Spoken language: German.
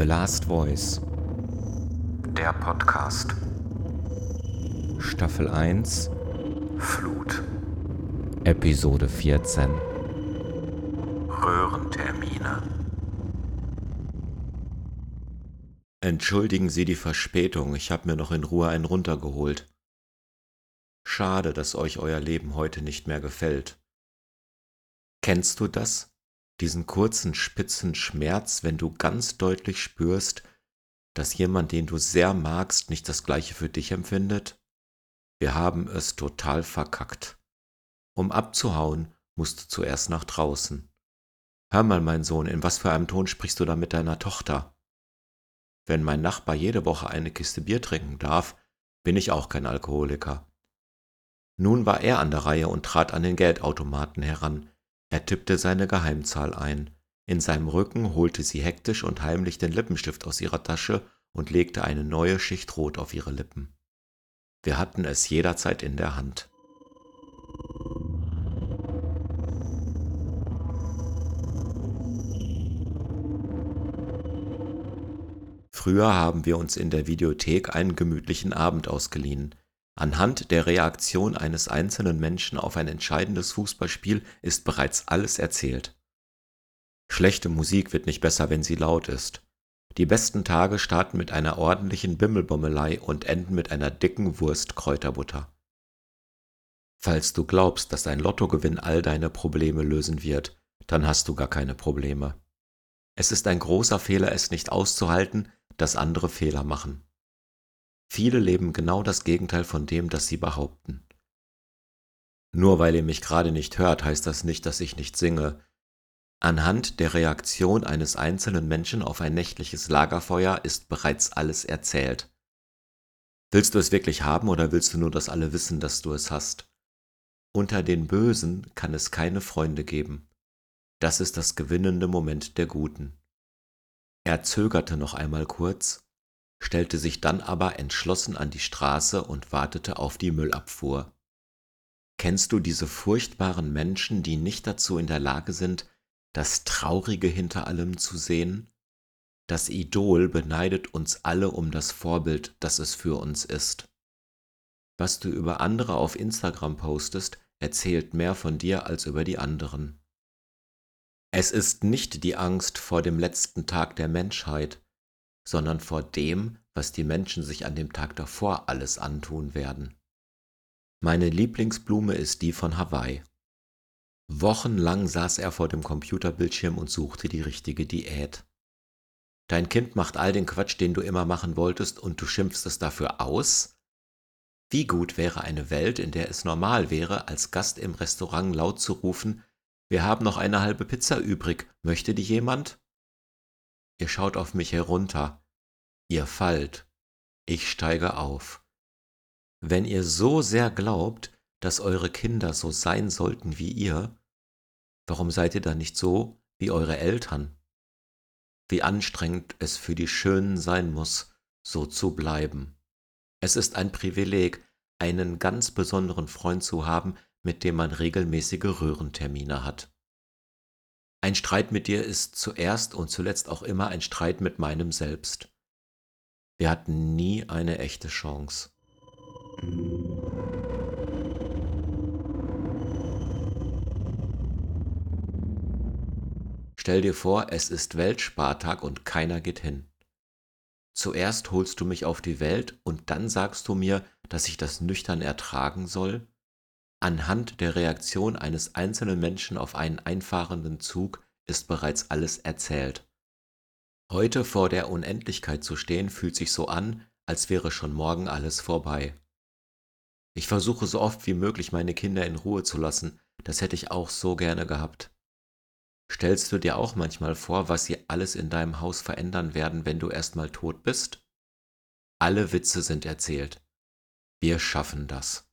The Last Voice. Der Podcast. Staffel 1. Flut. Episode 14. Röhrentermine. Entschuldigen Sie die Verspätung, ich habe mir noch in Ruhe einen runtergeholt. Schade, dass euch euer Leben heute nicht mehr gefällt. Kennst du das? Diesen kurzen, spitzen Schmerz, wenn du ganz deutlich spürst, dass jemand, den du sehr magst, nicht das gleiche für dich empfindet? Wir haben es total verkackt. Um abzuhauen, musst du zuerst nach draußen. Hör mal, mein Sohn, in was für einem Ton sprichst du da mit deiner Tochter? Wenn mein Nachbar jede Woche eine Kiste Bier trinken darf, bin ich auch kein Alkoholiker. Nun war er an der Reihe und trat an den Geldautomaten heran. Er tippte seine Geheimzahl ein. In seinem Rücken holte sie hektisch und heimlich den Lippenstift aus ihrer Tasche und legte eine neue Schicht Rot auf ihre Lippen. Wir hatten es jederzeit in der Hand. Früher haben wir uns in der Videothek einen gemütlichen Abend ausgeliehen. Anhand der Reaktion eines einzelnen Menschen auf ein entscheidendes Fußballspiel ist bereits alles erzählt. Schlechte Musik wird nicht besser, wenn sie laut ist. Die besten Tage starten mit einer ordentlichen Bimmelbommelei und enden mit einer dicken Wurst Kräuterbutter. Falls du glaubst, dass ein Lottogewinn all deine Probleme lösen wird, dann hast du gar keine Probleme. Es ist ein großer Fehler, es nicht auszuhalten, dass andere Fehler machen. Viele leben genau das Gegenteil von dem, das sie behaupten. Nur weil ihr mich gerade nicht hört, heißt das nicht, dass ich nicht singe. Anhand der Reaktion eines einzelnen Menschen auf ein nächtliches Lagerfeuer ist bereits alles erzählt. Willst du es wirklich haben oder willst du nur, dass alle wissen, dass du es hast? Unter den Bösen kann es keine Freunde geben. Das ist das gewinnende Moment der Guten. Er zögerte noch einmal kurz, stellte sich dann aber entschlossen an die Straße und wartete auf die Müllabfuhr. Kennst du diese furchtbaren Menschen, die nicht dazu in der Lage sind, das Traurige hinter allem zu sehen? Das Idol beneidet uns alle um das Vorbild, das es für uns ist. Was du über andere auf Instagram postest, erzählt mehr von dir als über die anderen. Es ist nicht die Angst vor dem letzten Tag der Menschheit, sondern vor dem, was die Menschen sich an dem Tag davor alles antun werden. Meine Lieblingsblume ist die von Hawaii. Wochenlang saß er vor dem Computerbildschirm und suchte die richtige Diät. Dein Kind macht all den Quatsch, den du immer machen wolltest, und du schimpfst es dafür aus? Wie gut wäre eine Welt, in der es normal wäre, als Gast im Restaurant laut zu rufen, wir haben noch eine halbe Pizza übrig. Möchte die jemand? Ihr schaut auf mich herunter. Ihr fallt. Ich steige auf. Wenn ihr so sehr glaubt, dass eure Kinder so sein sollten wie ihr, warum seid ihr dann nicht so wie eure Eltern? Wie anstrengend es für die Schönen sein muss, so zu bleiben. Es ist ein Privileg, einen ganz besonderen Freund zu haben, mit dem man regelmäßige Röhrentermine hat. Ein Streit mit dir ist zuerst und zuletzt auch immer ein Streit mit meinem Selbst. Wir hatten nie eine echte Chance. Stell dir vor, es ist Weltspartag und keiner geht hin. Zuerst holst du mich auf die Welt und dann sagst du mir, dass ich das nüchtern ertragen soll? Anhand der Reaktion eines einzelnen Menschen auf einen einfahrenden Zug ist bereits alles erzählt. Heute vor der Unendlichkeit zu stehen, fühlt sich so an, als wäre schon morgen alles vorbei. Ich versuche so oft wie möglich meine Kinder in Ruhe zu lassen, das hätte ich auch so gerne gehabt. Stellst du dir auch manchmal vor, was sie alles in deinem Haus verändern werden, wenn du erstmal tot bist? Alle Witze sind erzählt. Wir schaffen das.